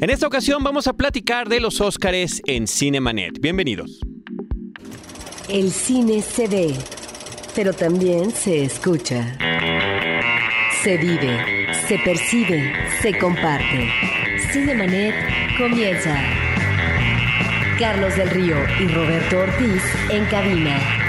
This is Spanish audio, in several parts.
En esta ocasión vamos a platicar de los Óscares en Cinemanet. Bienvenidos. El cine se ve, pero también se escucha. Se vive, se percibe, se comparte. Cinemanet comienza. Carlos del Río y Roberto Ortiz en cabina.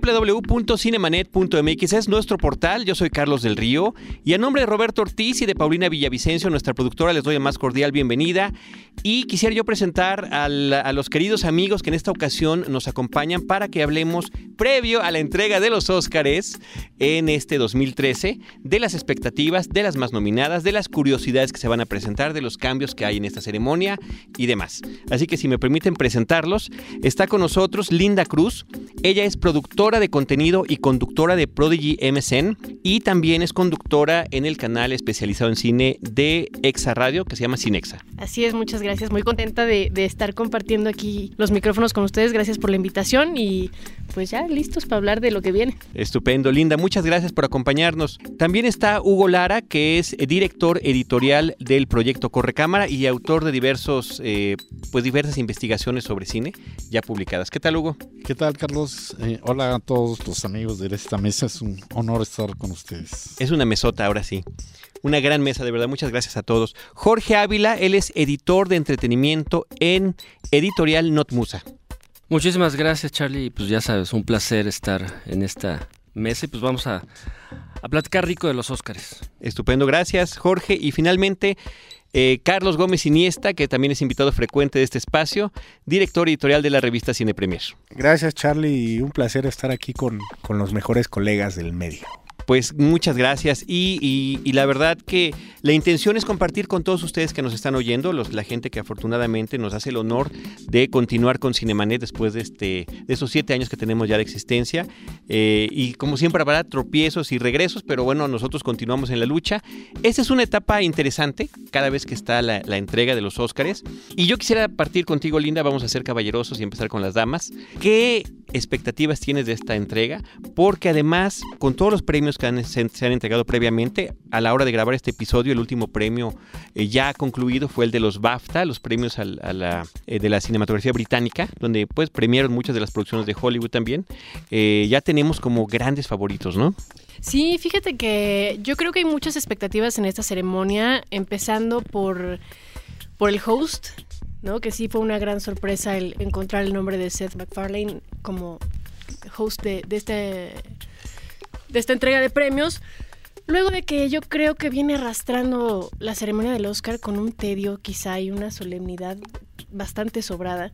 www.cinemanet.mx es nuestro portal. Yo soy Carlos del Río y a nombre de Roberto Ortiz y de Paulina Villavicencio, nuestra productora, les doy la más cordial bienvenida. Y quisiera yo presentar a los queridos amigos que en esta ocasión nos acompañan para que hablemos previo a la entrega de los Óscares en este 2013, de las expectativas, de las más nominadas, de las curiosidades que se van a presentar, de los cambios que hay en esta ceremonia y demás. Así que si me permiten presentarlos, está con nosotros Linda Cruz. Ella es productora de contenido y conductora de Prodigy MSN y también es conductora en el canal especializado en cine de Exa Radio que se llama Cinexa. Así es, muchas gracias. Muy contenta de, estar compartiendo aquí los micrófonos con ustedes. Gracias por la invitación y pues ya listos para hablar de lo que viene. Estupendo, Linda. Muchas gracias por acompañarnos. También está Hugo Lara, que es director editorial del proyecto Correcámara y autor de diversos, eh, pues diversas investigaciones sobre cine ya publicadas. ¿Qué tal, Hugo? ¿Qué tal, Carlos? Eh, hola a todos los amigos de esta mesa. Es un honor estar con ustedes. Es una mesota, ahora sí. Una gran mesa, de verdad. Muchas gracias a todos. Jorge Ávila, él es editor de entretenimiento en Editorial Not Musa. Muchísimas gracias, Charlie. Y Pues ya sabes, un placer estar en esta mesa y pues vamos a, a platicar rico de los Óscares. Estupendo, gracias, Jorge. Y finalmente, eh, Carlos Gómez Iniesta, que también es invitado frecuente de este espacio, director editorial de la revista Cine Premier. Gracias Charlie y un placer estar aquí con, con los mejores colegas del medio. Pues muchas gracias y, y- y la verdad que la intención es compartir con todos ustedes que nos están oyendo, los, la gente que afortunadamente nos hace el honor de continuar con Cinemanet después de, este, de esos siete años que tenemos ya de existencia. Eh, y como siempre habrá tropiezos y regresos, pero bueno, nosotros continuamos en la lucha. Esta es una etapa interesante cada vez que está la, la entrega de los Óscares. Y yo quisiera partir contigo, Linda, vamos a ser caballerosos y empezar con las damas. ¿Qué expectativas tienes de esta entrega? Porque además, con todos los premios se, han entregado previamente, a la hora de grabar este episodio, el último premio eh, ya concluido fue el de los BAFTA, los premios a la, eh, de la cinematografía británica, donde pues premiaron muchas de las producciones de Hollywood también. Eh, ya tenemos como grandes favoritos, ¿no? Sí, fíjate que yo creo que hay muchas expectativas en esta ceremonia, empezando por, por el host, ¿no? Que sí fue una gran sorpresa el encontrar el nombre de Seth MacFarlane como host de este, de esta entrega de premios. Luego de que yo creo que viene arrastrando la ceremonia del Oscar con un tedio quizá y una solemnidad bastante sobrada,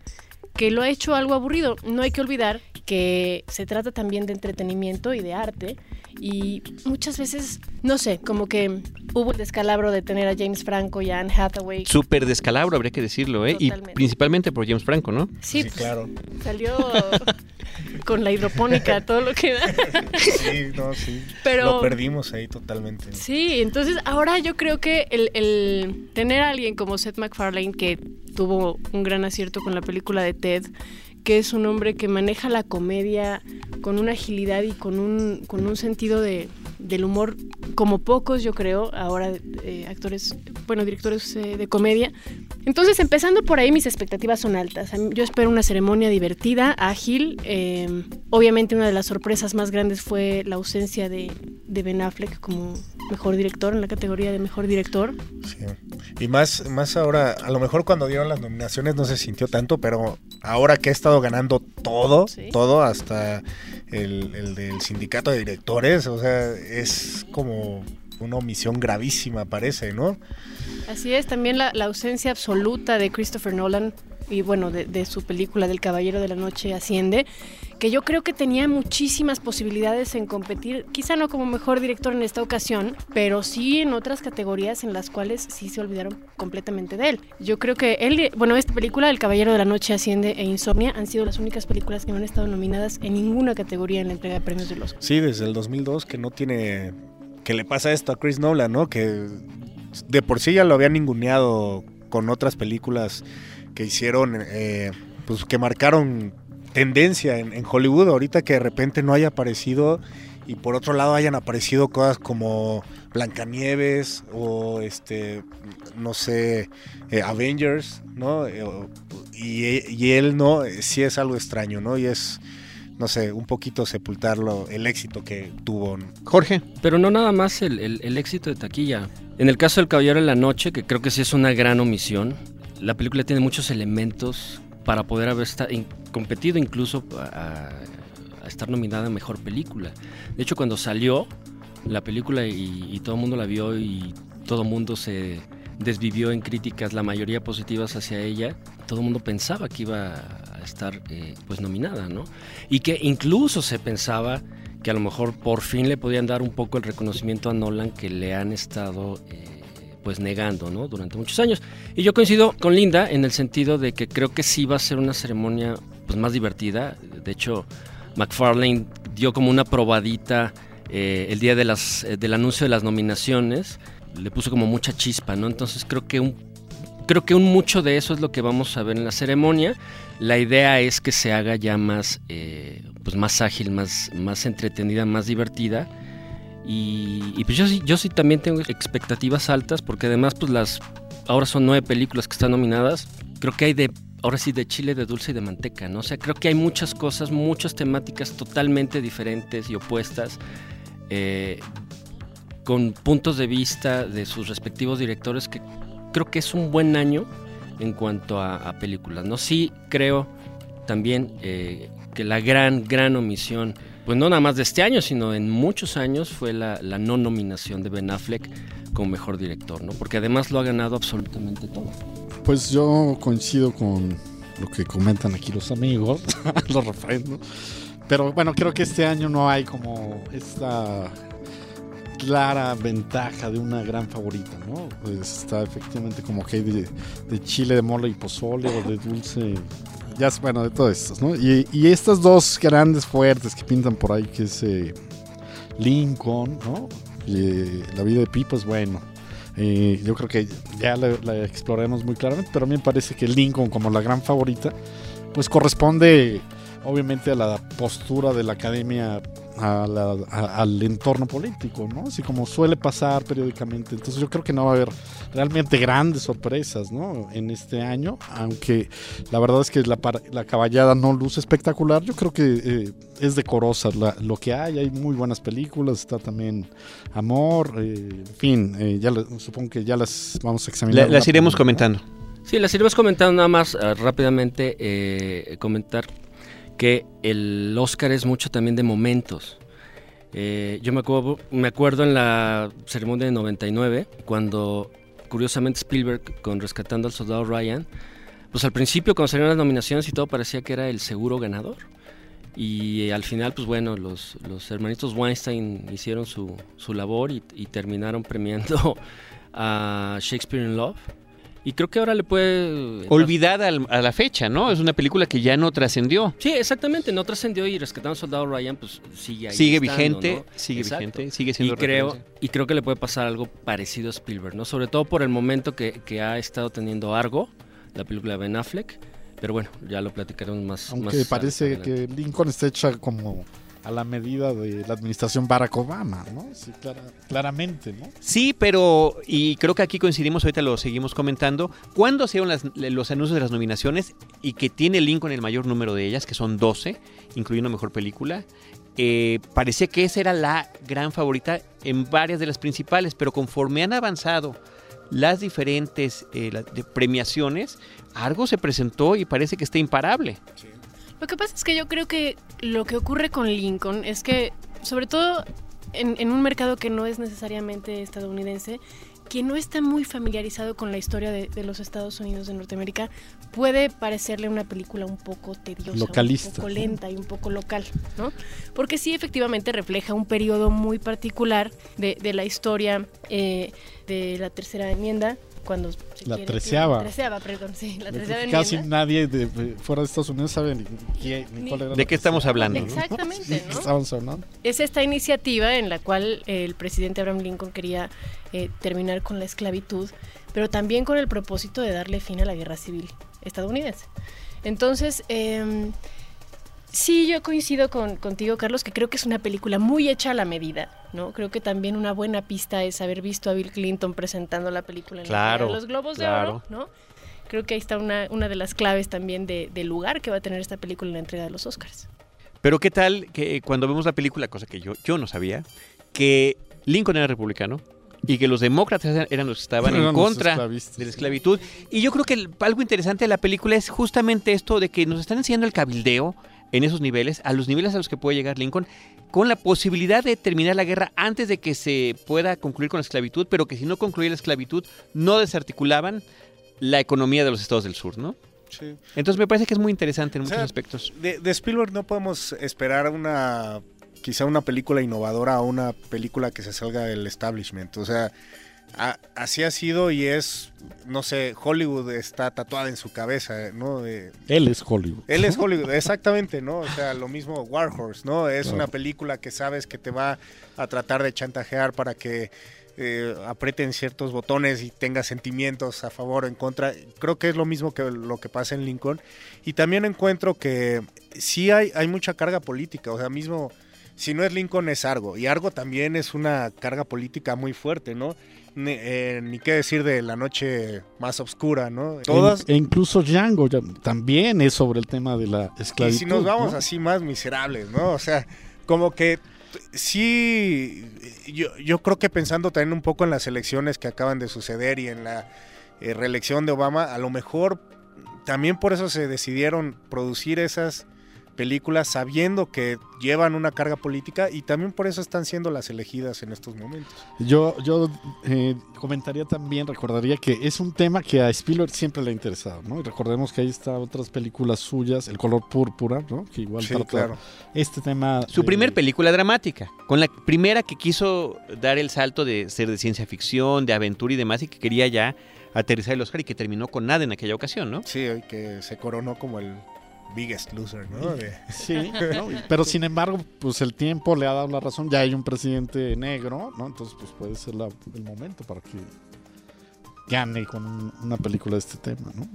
que lo ha hecho algo aburrido. No hay que olvidar que se trata también de entretenimiento y de arte y muchas veces, no sé, como que hubo el descalabro de tener a James Franco y a Anne Hathaway. Súper descalabro, habría que decirlo, ¿eh? Y Totalmente. principalmente por James Franco, ¿no? Sí, Sí, pues, claro. salió con la hidropónica, todo lo que da. Sí, no, sí. Pero- Lo perdimos ahí totalmente. Sí, entonces ahora yo creo que el, el tener a alguien como Seth MacFarlane, que tuvo un gran acierto con la película de Ted, que es un hombre que maneja la comedia con una agilidad y con un, con un sentido de, del humor como pocos, yo creo, ahora eh, actores, bueno, directores eh, de comedia. Entonces, empezando por ahí, mis expectativas son altas. Yo espero una ceremonia divertida, ágil. eh, obviamente, una de las sorpresas más grandes fue la ausencia de, de Ben Affleck como mejor director, en la categoría de mejor director. Sí. Y más, más ahora, a lo mejor cuando dieron las nominaciones no se sintió tanto, pero ahora que ha estado ganando todo, Sí. todo, hasta el, el del sindicato de directores, o sea, es como una omisión gravísima, parece, ¿no? Así es, también la, la ausencia absoluta de Christopher Nolan y bueno, de, de su película del Caballero de la Noche Asciende, que yo creo que tenía muchísimas posibilidades en competir, quizá no como mejor director en esta ocasión, pero sí en otras categorías en las cuales sí se olvidaron completamente de él. Yo creo que él, bueno, esta película, El Caballero de la Noche Asciende e Insomnia, han sido las únicas películas que no han estado nominadas en ninguna categoría en la entrega de premios de los Sí, desde el 2002 que no tiene... que le pasa esto a Chris Nolan, ¿no? Que de por sí ya lo habían ninguneado con otras películas que hicieron, eh, pues que marcaron tendencia en, en Hollywood. Ahorita que de repente no haya aparecido y por otro lado hayan aparecido cosas como Blancanieves o este no sé eh, Avengers no Eh, y, y él no eh, sí es algo extraño no y es no sé un poquito sepultarlo el éxito que tuvo Jorge. Pero no nada más el, el- el éxito de taquilla. En el caso del Caballero de la Noche, que creo que sí es una gran omisión, la película tiene muchos elementos para poder haber esta- in- competido incluso a, estar nominada a Mejor Película. De hecho, cuando salió la película y, y todo el mundo la vio y todo el mundo se desvivió en críticas, la mayoría positivas hacia ella, todo el mundo pensaba que iba a estar eh, pues nominada, ¿no? Y que incluso se pensaba que a lo mejor por fin le podían dar un poco el reconocimiento a Nolan que le han estado eh, pues negando ¿no? durante muchos años. Y yo coincido con Linda en el sentido de que creo que sí va a ser una ceremonia pues más divertida. De hecho, McFarlane dio como una probadita eh, el día de las, eh, del anuncio de las nominaciones. Le puso como mucha chispa, ¿no? Entonces creo que un creo que un mucho de eso es lo que vamos a ver en la ceremonia. La idea es que se haga ya más, eh, pues más ágil, más, más entretenida, más divertida. Y, pues yo sí, yo sí también tengo expectativas altas porque además pues las ahora son nueve películas que están nominadas. Creo que hay de ahora sí de chile, de dulce y de manteca, ¿no? O sea, creo que hay muchas cosas, muchas temáticas totalmente diferentes y opuestas. eh, con puntos de vista de sus respectivos directores que creo que es un buen año en cuanto a, películas. No sí creo también eh, que la gran, gran omisión, pues no nada más de este año, sino en muchos años, fue la, la no nominación de Ben Affleck como mejor director, ¿no? Porque además lo ha ganado absolutamente todo. Pues yo coincido con lo que comentan aquí los amigos, lo refrendo. Pero bueno, creo que este año no hay como esta clara ventaja de una gran favorita, ¿no? Pues está efectivamente como que hay de, chile, de mole y pozole o de dulce. Ya es bueno, de todas estas, ¿no? Y, estas dos grandes fuertes que pintan por ahí, que es eh, Lincoln, ¿no? Y eh, la vida de Pi, pues bueno. Eh, yo creo que ya la, la exploraremos muy claramente, pero a mí me parece que Lincoln como la gran favorita, pues corresponde obviamente a la postura de la academia a la- al entorno político, ¿no? Así como suele pasar periódicamente. Entonces yo creo que no va a haber realmente grandes sorpresas, ¿no? En este año, aunque la verdad es que la, caballada no luce espectacular, yo creo que eh, es decorosa la- lo que hay. Hay muy buenas películas, está también Amor, eh, en fin, eh, ya la- supongo que ya las vamos a examinar. La- las iremos comentando. Sí, las iremos comentando nada más rápidamente, eh, comentar que el Oscar es mucho también de momentos. Eh, yo me acuerdo, me acuerdo en la ceremonia de 99, cuando curiosamente Spielberg con Rescatando al Soldado Ryan, pues al principio cuando salieron las nominaciones y todo parecía que era el seguro ganador. Y al final, pues bueno, los, los hermanitos Weinstein hicieron su, su labor y, y terminaron premiando a Shakespeare in Love. Y creo que ahora le puede... Olvidada al- a la fecha, ¿no? Es una película que ya no trascendió. Sí, exactamente, no trascendió y Rescatando al Soldado Ryan pues sigue ahí Sigue estando, vigente, ¿no? sigue Exacto. vigente, sigue Y siendo creo, referencia. y creo que le puede pasar algo parecido a Spielberg, ¿no? Sobre todo por el momento que, que ha estado teniendo Argo, la película de Ben Affleck. Pero bueno, ya lo platicaremos más. Aunque más parece adelante. que Lincoln está hecha como a la medida de la administración Barack Obama, ¿no? Sí, clara- claramente, ¿no? Sí, pero, y creo que aquí coincidimos, ahorita lo seguimos comentando, cuando se dieron las- los anuncios de las nominaciones y que tiene Lincoln el mayor número de ellas, que son 12, incluyendo Mejor Película, eh, parecía que esa era la gran favorita en varias de las principales, pero conforme han avanzado las diferentes eh, de premiaciones, Argo se presentó y parece que está imparable. Lo que pasa es que yo creo que lo que ocurre con Lincoln es que, sobre todo en, en un mercado que no es necesariamente estadounidense, quien no está muy familiarizado con la historia de, de los Estados Unidos de Norteamérica, puede parecerle una película un poco tediosa, Localista, un poco lenta y un poco local, ¿no? Porque sí, efectivamente refleja un periodo muy particular de, de la historia eh, de la tercera enmienda, cuando se La quiere- treceava. La treceava, perdón, sí, la treceava Casi enmienda. nadie de, de fuera de Estados Unidos sabe ni, qué- ni Ni- cuál era ¿De la qué estamos hablando? ¿no? Exactamente, ¿no? Estamos hablando. es esta iniciativa en la cual el presidente Abraham Lincoln quería eh, terminar con la esclavitud, pero también con el propósito de darle fin a la guerra civil estadounidense. Entonces, eh, Sí, yo coincido con, contigo, Carlos, que creo que es una película muy hecha a la medida, ¿no? Creo que también una buena pista es haber visto a Bill Clinton presentando la película en la Claro, los Globos claro. de Oro, ¿no? Creo que ahí está una, una de las claves también de- del lugar que va a tener esta película en la entrega de los Oscars. Pero qué tal que cuando vemos la película, cosa que yo, yo no sabía, que Lincoln era republicano y que los demócratas eran- los que estaban Eran en contra de la esclavitud. Y yo creo que el- algo interesante de la película es justamente esto de que nos están enseñando el cabildeo en esos niveles, a los niveles a los que puede llegar Lincoln, con la posibilidad de terminar la guerra antes de que se pueda concluir con la esclavitud, pero que si no concluía la esclavitud, no desarticulaban la economía de los estados del sur, ¿no? Sí. Entonces me parece que es muy interesante en O muchos aspectos. De, de Spielberg no podemos esperar una quizá una película innovadora o una película que se salga del establishment. O sea, a- así ha sido y es, no sé, Hollywood está tatuada en su cabeza, ¿no? De- Él es Hollywood. él es Hollywood, exactamente, ¿no? O sea, lo mismo War Horse, ¿no? Es Claro. una película que sabes que te va a tratar de chantajear para que eh, aprieten ciertos botones y tengas sentimientos a favor o en contra. Creo que es lo mismo que lo que pasa en Lincoln. Y también encuentro que sí hay, hay mucha carga política, o sea, mismo... Si no es Lincoln es Argo, y Argo también es una carga política muy fuerte, ¿no? Ni, eh, ni qué decir de la noche más oscura, ¿no? Todas, E, e incluso Django ya- también es sobre el tema de la Y esclavitud. si nos vamos ¿no? así más miserables, ¿no? O sea, como que sí, yo, yo creo que pensando también un poco en las elecciones que acaban de suceder y en la eh, reelección de Obama, a lo mejor también por eso se decidieron producir esas películas sabiendo que llevan una carga política y también por eso están siendo las elegidas en estos momentos. Yo, yo eh, comentaría también, recordaría que es un tema que a Spielberg siempre le ha interesado, ¿no? Y recordemos que ahí está otras películas suyas, El color púrpura, ¿no? Que igual Sí, trata claro. este tema. Su de- primer película dramática, con la primera que quiso dar el salto de ser de ciencia ficción, de aventura y demás, y que quería ya aterrizar el Oscar y que terminó con nada en aquella ocasión, ¿no? Sí, que se coronó como el biggest loser, ¿no? De- Sí, pero sin embargo, pues el tiempo le ha dado la razón. Ya hay un presidente negro, ¿no? Entonces, pues puede ser la- el momento para que gane con un- una película de este tema, ¿no?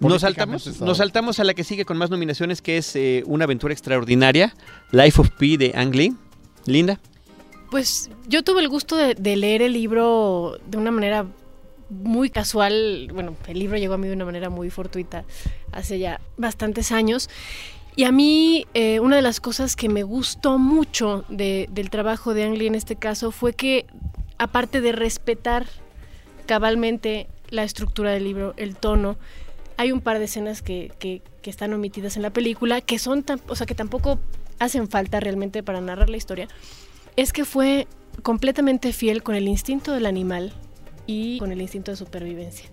Nos saltamos, nos saltamos a la que sigue con más nominaciones, que es eh, Una aventura extraordinaria, Life of Pi de Ang Lee. Linda. Pues yo tuve el gusto de, de leer el libro de una manera muy casual. Bueno, el libro llegó a mí de una manera muy fortuita hace ya bastantes años. Y a mí, eh, una de las cosas que me gustó mucho de- del trabajo de Ang Lee en este caso fue que, aparte de respetar cabalmente la estructura del libro, el tono, hay un par de escenas que, que- que están omitidas en la película, que son, tan- o sea, que tampoco hacen falta realmente para narrar la historia, es que fue completamente fiel con el instinto del animal y con el instinto de supervivencia.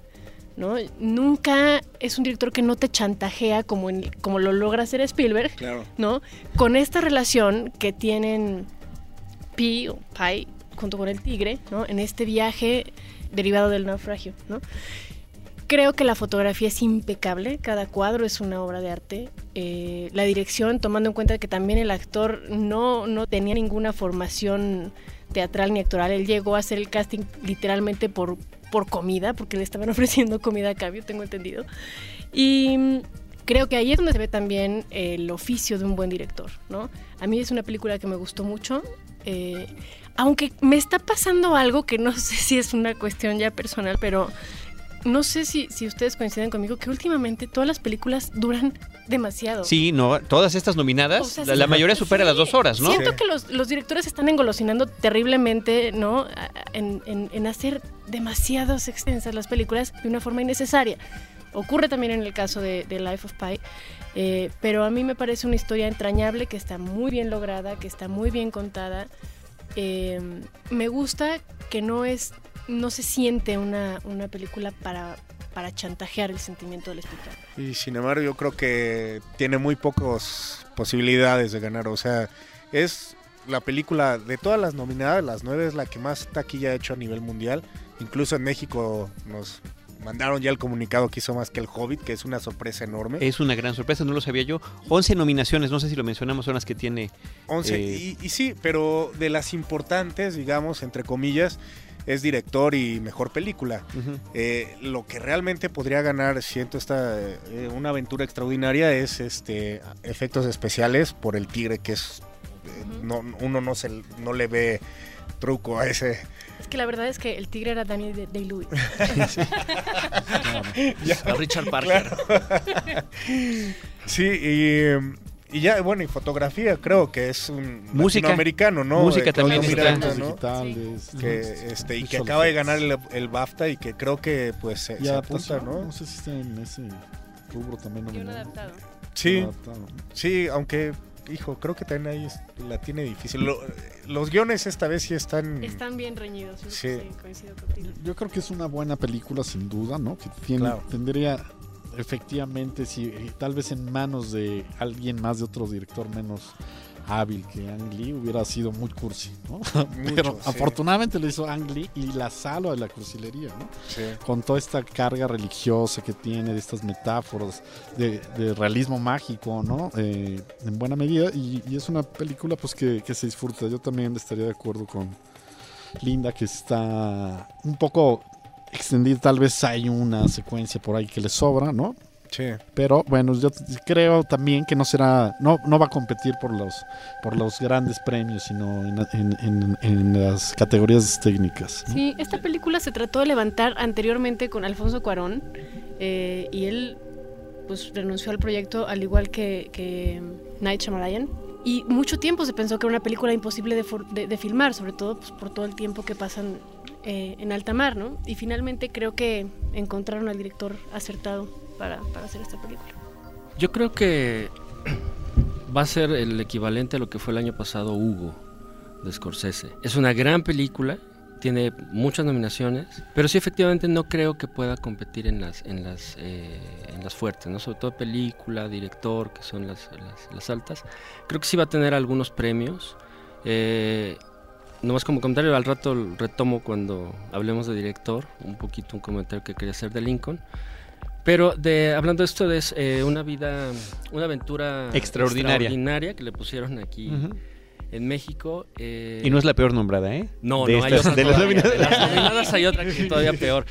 ¿no? Nunca es un director que no te chantajea como, en- como lo logra hacer Spielberg, Claro. ¿no? Con esta relación que tienen Pi o Pi junto con el tigre, ¿no? En este viaje derivado del naufragio, ¿no? Creo que la fotografía es impecable, cada cuadro es una obra de arte. Eh, la dirección, tomando en cuenta que también el actor no, no tenía ninguna formación teatral ni actoral, él llegó a hacer el casting literalmente por, por comida, porque le estaban ofreciendo comida a cambio, tengo entendido. Y mm, creo que ahí es donde se ve también el oficio de un buen director, ¿no? A mí es una película que me gustó mucho. eh, aunque me está pasando algo que no sé si es una cuestión ya personal, pero no sé si, si ustedes coinciden conmigo que últimamente todas las películas duran demasiado. Sí, no, todas estas nominadas, O sea, la, sí, la mayoría supera sí. las dos horas, ¿no? Siento Sí. que los, los directores están engolosinando terriblemente, ¿no? En, en- en hacer demasiadas extensas las películas de una forma innecesaria. Ocurre también en el caso de, de Life of Pi, eh, pero a mí me parece una historia entrañable que está muy bien lograda, que está muy bien contada. Eh, me gusta que no es, no se siente una, una película para, para chantajear el sentimiento del espectador. Y sin embargo, yo creo que tiene muy pocas posibilidades de ganar. O sea, es la película de todas las nominadas, las nueve es la que más taquilla ha hecho a nivel mundial. Incluso en México nos mandaron ya el comunicado que hizo más que el Hobbit, que es una sorpresa enorme. Es una gran sorpresa, no lo sabía yo. 11 nominaciones, no sé si lo mencionamos, son las que tiene. 11. eh, y, y sí, pero de las importantes, digamos, entre comillas, es director y mejor película. Eh, lo que realmente podría ganar, siento esta eh, una aventura extraordinaria es este efectos especiales por el tigre que es eh, no, uno no se no le ve truco a ese Es que la verdad es que el tigre era Daniel Day-Lewis. A Richard Parker. sí y, y ya bueno y fotografía creo que es un Música. americano no Música Eh, también. Miranda, Efectos ¿no? digitales. que este y que acaba de ganar el, el BAFTA y que creo que pues se, Y se apunta no No sé si está en ese rubro también. Y un adaptado. sí Adaptado. Sí, aunque, hijo, creo que también ahí es- la tiene difícil. Lo- los guiones esta vez sí están... Están bien reñidos. Sí. sí, coincido contigo. Yo creo que es una buena película, sin duda, ¿no? Que tiene, Claro. tendría, efectivamente, si eh, tal vez en manos de alguien más, de otro director menos hábil que Ang Lee, hubiera sido muy cursi, ¿no? Pero sí. afortunadamente lo hizo Ang Lee y la salva de la cursilería, ¿no? Sí. Con toda esta carga religiosa que tiene, de estas metáforas, de, de realismo mágico, ¿no? Eh, en buena medida. Y, y es una película pues que, que se disfruta. Yo también estaría de acuerdo con Linda, que está un poco extendida. Tal vez hay una secuencia por ahí que le sobra, ¿no? Sí. Pero bueno, yo creo también que no será, no, no va a competir por los, por los grandes premios, sino en, en- en- en las categorías técnicas. ¿no? Sí, esta película se trató de levantar anteriormente con Alfonso Cuarón eh, y él pues renunció al proyecto al igual que, que Night Shyamalan y mucho tiempo se pensó que era una película imposible de, for- de- de filmar, sobre todo pues, por todo el tiempo que pasan eh, en alta mar, ¿no? Y finalmente creo que encontraron al director acertado para, para hacer esta película. Yo creo que va a ser el equivalente a lo que fue el año pasado Hugo de Scorsese. Es una gran película, tiene muchas nominaciones, pero sí efectivamente no creo que pueda competir en las en las eh, en las fuertes, no sobre todo película, director, que son las, las, altas. Creo que sí va a tener algunos premios. Eh, nomás como comentario, al rato retomo cuando hablemos de director, un poquito un comentario que quería hacer de Lincoln. Pero de, hablando de esto, es eh, una vida, una aventura Extraordinaria. extraordinaria que le pusieron aquí en México. eh, Y no es la peor nombrada, ¿eh? no, de no, hay otra de las todavía. nominadas. De las nominadas hay otra que es todavía peor.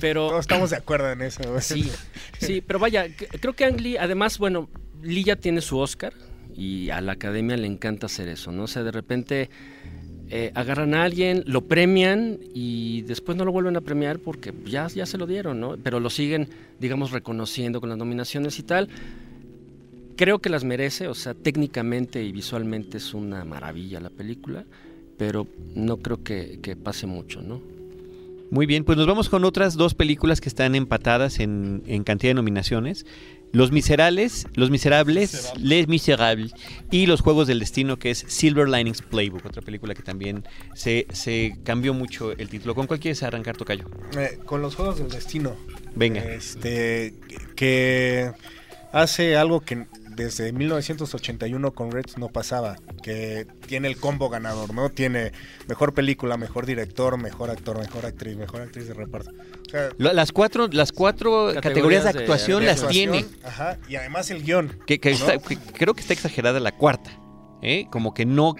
Pero Todos estamos de acuerdo en eso. sí, sí, pero vaya, creo que Ang Lee, además, bueno, Lee ya tiene su Oscar y a la academia le encanta hacer eso, ¿no? O sea, de repente eh, agarran a alguien, lo premian y después no lo vuelven a premiar porque ya, ya se lo dieron, ¿no? Pero lo siguen, digamos, reconociendo con las nominaciones y tal. Creo que las merece, o sea, técnicamente y visualmente es una maravilla la película, pero no creo que, que pase mucho, ¿no? Muy bien, pues nos vamos con otras dos películas que están empatadas en, en cantidad de nominaciones. Los Miserables, Los Miserables, Les Miserables y Los Juegos del Destino, que es Silver Linings Playbook, otra película que también se, se cambió mucho el título. ¿Con cuál quieres arrancar, Tocayo? Eh, con los Juegos del Destino. Venga. Este, que hace algo que desde 1981 con Reds no pasaba, que tiene el combo ganador, ¿no? Tiene mejor película, mejor director, mejor actor, mejor actriz, mejor actriz de reparto. O sea, Lo- Las cuatro, las cuatro categorías, Categorías de actuación de las actuación, tiene. Ajá, y además el guion. Que, que ¿no? está- que creo que está exagerada la cuarta. ¿eh? Como que no.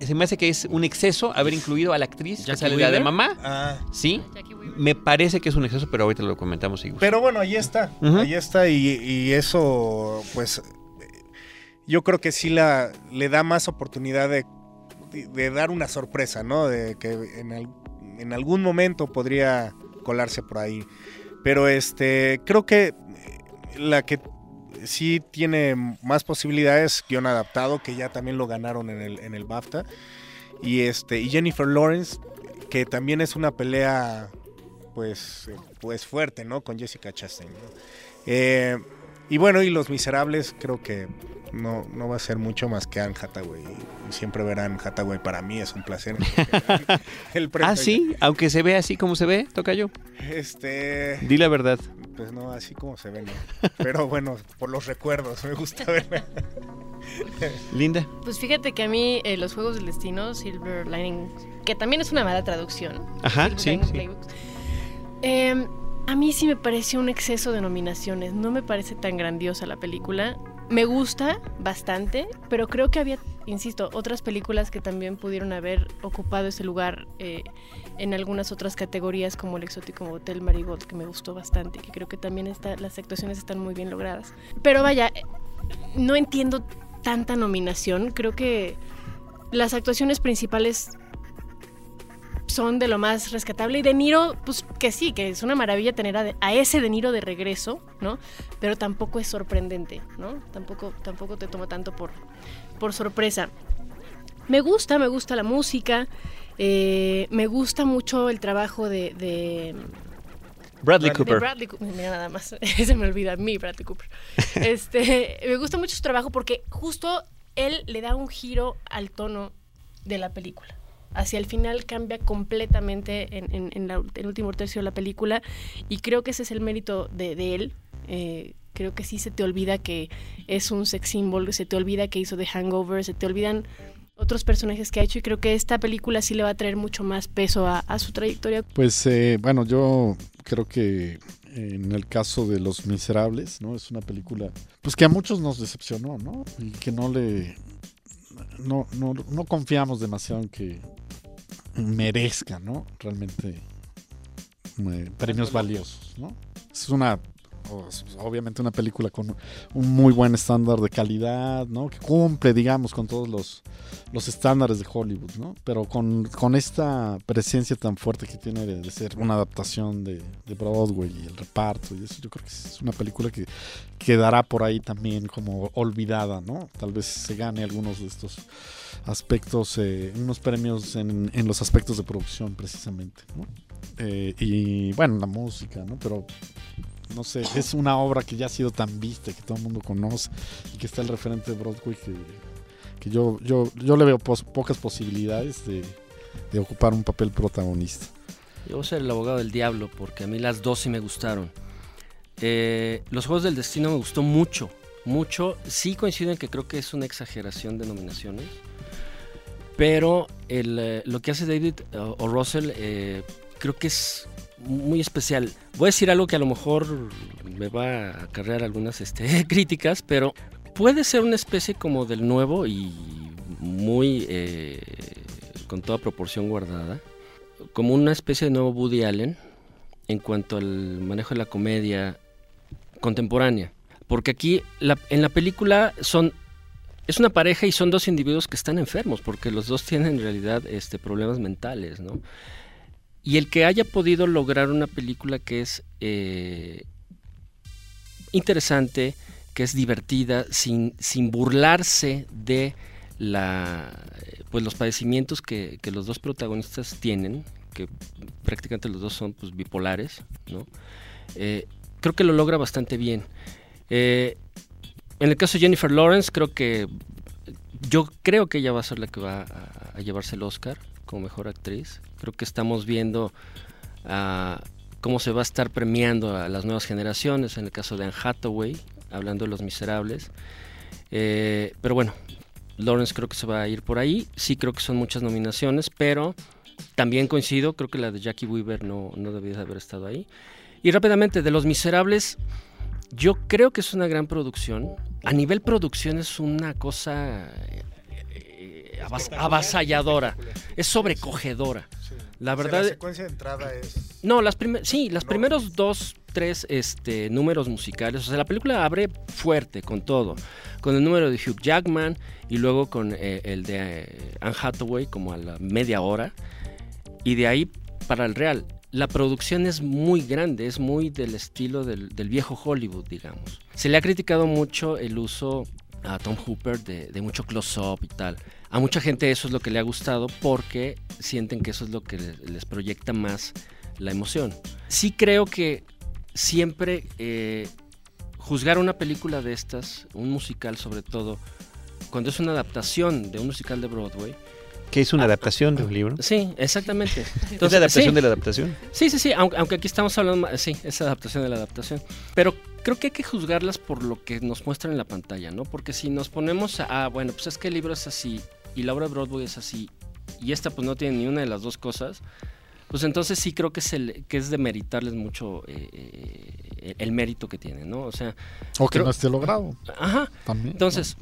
Se me hace que es un exceso haber incluido a la actriz que Jackie sale la de mamá. Ah, Sí. Me parece que es un exceso, pero ahorita lo comentamos. si. Pero bueno, ahí está, ahí está y, y eso, pues, yo creo que sí la, le da más oportunidad de, de- dar una sorpresa, ¿no? De que en, al- en algún momento podría colarse por ahí. Pero este, creo que eh, la que sí tiene más posibilidades, guion adaptado, que ya también lo ganaron en el, en el BAFTA. Y este, y Jennifer Lawrence, que también es una pelea pues, pues fuerte, ¿no? Con Jessica Chastain. Eh, y bueno, y Los Miserables creo que no, no va a ser mucho más que Anne Hathaway. Siempre verán Hathaway para mí es un placer. El ah, sí, aunque se ve así como se ve, Tocayo. Este, Di la verdad. pues no, así como se ve, no. Pero bueno, por los recuerdos, me gusta ver. Linda. Pues fíjate que a mí eh, los Juegos del Destino, Silver Lining, que también es una mala traducción. Ajá, Silver sí, sí. Eh, a mí sí me pareció un exceso de nominaciones. No me parece tan grandiosa la película. Me gusta bastante, pero creo que había, insisto, otras películas que también pudieron haber ocupado ese lugar eh, en algunas otras categorías como el exótico Hotel Marigold, que me gustó bastante, que creo que también está, las actuaciones están muy bien logradas. Pero vaya, no entiendo tanta nominación, creo que las actuaciones principales son de lo más rescatable. Y De Niro, pues que sí, que es una maravilla tener a, ese De Niro de regreso, ¿no? Pero tampoco es sorprendente, ¿no? Tampoco, tampoco te toma tanto por, por sorpresa. Me gusta, me gusta la música, eh, me gusta mucho el trabajo de... Bradley Cooper. Bradley Mira nada más, se me olvida a mí, Bradley Cooper. Este, me gusta mucho su trabajo porque justo él le da un giro al tono de la película hacia el final cambia completamente en, el último tercio de la película y creo que ese es el mérito de, él. Eh, creo que sí se te olvida que es un sex symbol, se te olvida que hizo The Hangover, se te olvidan otros personajes que ha hecho y creo que esta película sí le va a traer mucho más peso a, su trayectoria. Pues eh, bueno, yo creo que en el caso de Los Miserables, ¿no? Es una película pues que a muchos nos decepcionó, ¿no? Y que no le no, no, no confiamos demasiado en que merezca, ¿no? Realmente eh, premios valiosos, ¿no? Es una obviamente una película con un muy buen estándar de calidad, ¿no? Que cumple, digamos, con todos los, los estándares de Hollywood, ¿no? Pero con, con esta presencia tan fuerte que tiene de, ser una adaptación de, de, Broadway y el reparto y eso, yo creo que es una película que quedará por ahí también como olvidada, ¿no? Tal vez se gane algunos de estos aspectos, eh, unos premios en, en, los aspectos de producción precisamente, ¿no? Eh, y bueno, la música, ¿no? Pero no sé, es una obra que ya ha sido tan vista, que todo el mundo conoce y que está el referente de Broadway que, yo, yo, yo le veo pocas posibilidades de, ocupar un papel protagonista. Yo voy a ser el abogado del diablo porque a mí las dos sí me gustaron. Eh, los Juegos del Destino me gustó mucho, mucho. Sí coincido en que creo que es una exageración de nominaciones. Pero el, eh, lo que hace David eh, o Russell creo que es muy especial. Voy a decir algo que a lo mejor me va a acarrear algunas este, críticas, pero puede ser una especie como del nuevo y muy eh, con toda proporción guardada, como una especie de nuevo Woody Allen en cuanto al manejo de la comedia contemporánea. Porque aquí en la película son es una pareja y son dos individuos que están enfermos, porque los dos tienen en realidad este, problemas mentales, ¿no? Y el que haya podido lograr una película que es eh, interesante, que es divertida, sin, sin burlarse de la, pues los padecimientos que, los dos protagonistas tienen, que prácticamente los dos son pues, bipolares, ¿no? Eh, creo que lo logra bastante bien. Eh, en el caso de Jennifer Lawrence, creo que yo creo que ella va a ser la que va a llevarse el Oscar como mejor actriz. Creo que estamos viendo ah, cómo se va a estar premiando a las nuevas generaciones, en el caso de Anne Hathaway, hablando de Los Miserables. Eh, pero bueno, Lawrence creo que se va a ir por ahí. Sí creo que son muchas nominaciones, pero también coincido, creo que la de Jackie Weaver no, no debía de haber estado ahí. Y rápidamente, de Los Miserables, yo creo que es una gran producción. A nivel producción es una cosa avasalladora, es sobrecogedora. La verdad. la secuencia de entrada es. No, las sí, los primeros dos, tres este, números musicales. O sea, la película abre fuerte con todo. Con el número de Hugh Jackman y luego con eh, el de eh, Anne Hathaway, como a la media hora. Y de ahí para el real. La producción es muy grande, es muy del estilo del, del viejo Hollywood, digamos. Se le ha criticado mucho el uso a Tom Hooper de, mucho close-up y tal. A mucha gente eso es lo que le ha gustado porque sienten que eso es lo que les, proyecta más la emoción. Sí creo que siempre eh, juzgar una película de estas, un musical sobre todo, cuando es una adaptación de un musical de Broadway, que es una adaptación de un libro. Sí, exactamente. Entonces, ¿Es adaptación de la adaptación? Sí, sí, sí, aunque, aunque, aquí estamos hablando, sí, es adaptación de la adaptación. Pero creo que hay que juzgarlas por lo que nos muestran en la pantalla, ¿no? Porque si nos ponemos a, ah, bueno, pues es que el libro es así y la obra de Broadway es así y esta pues no tiene ni una de las dos cosas, pues entonces sí creo que es, el, que es de meritarles mucho eh, el mérito que tiene, ¿no? O sea, O que Creo- no esté logrado ajá. también. Entonces,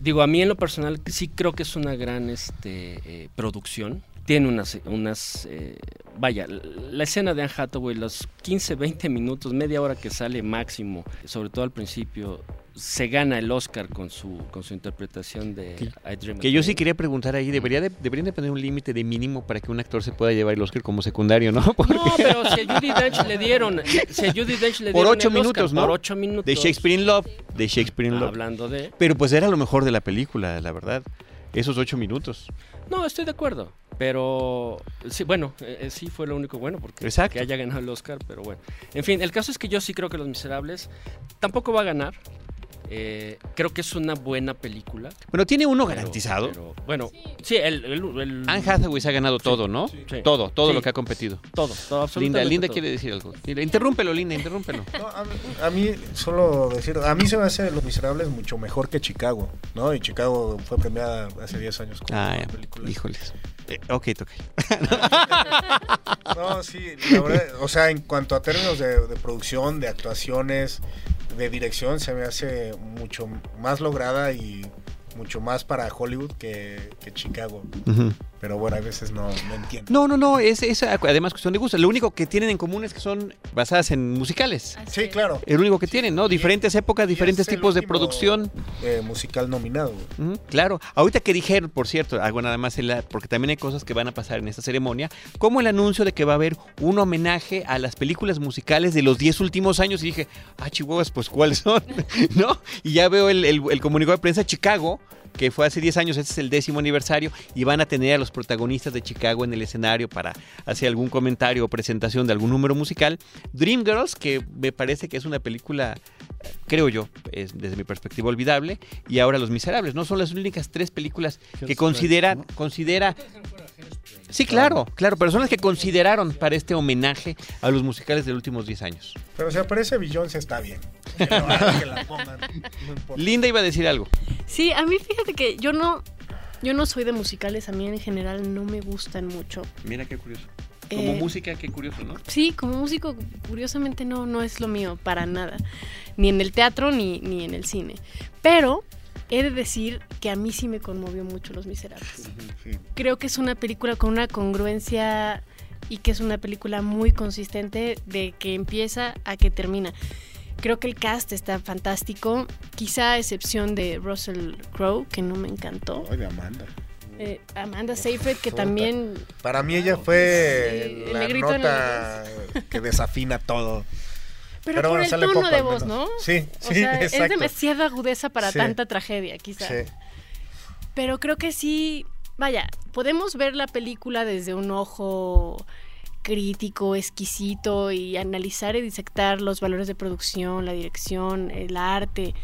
digo, a mí en lo personal sí creo que es una gran este, eh, producción. Tiene unas, unas eh, vaya, la escena de Anne Hathaway, los 15, 20 minutos, media hora que sale máximo, sobre todo al principio, se gana el Oscar con su, con su interpretación de Sí. I Dream Que yo sí quería preguntar ahí, debería de, deberían de poner un límite de mínimo para que un actor se pueda llevar el Oscar como secundario, ¿no? Porque- No, pero si a Judy Dench le dieron, si a Judy Dench le Por dieron ocho el Oscar minutos, ¿no? Por ocho minutos. de Shakespeare in Love, de Shakespeare in Love. Hablando de... Pero pues era lo mejor de la película, la verdad. Esos ocho minutos. No, estoy de acuerdo. Pero sí, bueno, eh, eh, sí fue lo único bueno porque Exacto. que haya ganado el Oscar, pero bueno. En fin, el caso es que yo sí creo que Los Miserables tampoco va a ganar. Eh, creo que es una buena película. Bueno, tiene uno pero- garantizado. pero, bueno, sí, el, el- el- Anne Hathaway se ha ganado todo, ¿no? sí. Todo, todo Sí. lo que ha competido. todo, todo, Linda, absolutamente Linda todo. quiere decir algo. Interrúmpelo, Linda, interrúmpelo. No, a, mí, a mí, solo decir, a mí se me hace Los Miserables mucho mejor que Chicago, ¿no? Y Chicago fue premiada hace 10 años como Ah, película. híjoles. Eh, ok, toca. No, sí, la verdad, o sea, en cuanto a términos de, de producción, de actuaciones, de dirección, se me hace mucho más lograda y mucho más para Hollywood que, Chicago. Pero bueno, a veces no, no entiendo. No, no, no, es, es además cuestión de gusto. Lo único que tienen en común es que son basadas en musicales. Sí, claro. Es lo único que tienen, ¿no? Diferentes épocas, Y diferentes es el tipos de producción. eh, musical nominado. güey. Ujú, Claro, ahorita que dijeron, por cierto, algo nada más, en la- porque también hay cosas que van a pasar en esta ceremonia, como el anuncio de que va a haber un homenaje a las películas musicales de los 10 últimos años, y dije, ah, chihuahuas, pues ¿cuáles son? ¿No? Y ya veo el, el- el comunicado de prensa Chicago, que fue hace 10 años, este es el décimo aniversario, y van a tener a los protagonistas de Chicago en el escenario para hacer algún comentario o presentación de algún número musical. Dreamgirls, que me parece que es una película creo yo, es, desde mi perspectiva olvidable, y ahora Los Miserables, ¿no? Son las únicas tres películas que ¿no? considera... Sí, claro, claro, pero son las que consideraron para este homenaje a los musicales de los últimos 10 años. Pero si aparece Beyoncé está bien. Que la, que la pongan, no importa. Linda iba a decir algo. Sí, a mí fíjate que yo no, yo no soy de musicales, a mí en general no me gustan mucho. Mira qué curioso. Como Eh, música, qué curioso, ¿no? Sí, como músico, curiosamente no, no es lo mío, para nada. Ni en el teatro ni, ni en el cine. Pero he de decir que a mí sí me conmovió mucho Los Miserables. Sí. Creo que es una película con una congruencia y que es una película muy consistente de que empieza a que termina. Creo que el cast está fantástico, quizá a excepción de Russell Crowe, que no me encantó. Ay, de Amanda. Eh, Amanda Seyfried, que también Para mí ella fue Sí, el la nota que desafina todo. Pero, Pero por bueno, el sale tono de voz. ¿no? Sí, O sí, sea, es demasiada agudeza para Sí. tanta tragedia, quizá. Sí. Pero creo que sí, vaya, podemos ver la película desde un ojo crítico, exquisito y analizar y disectar los valores de producción, la dirección, el arte.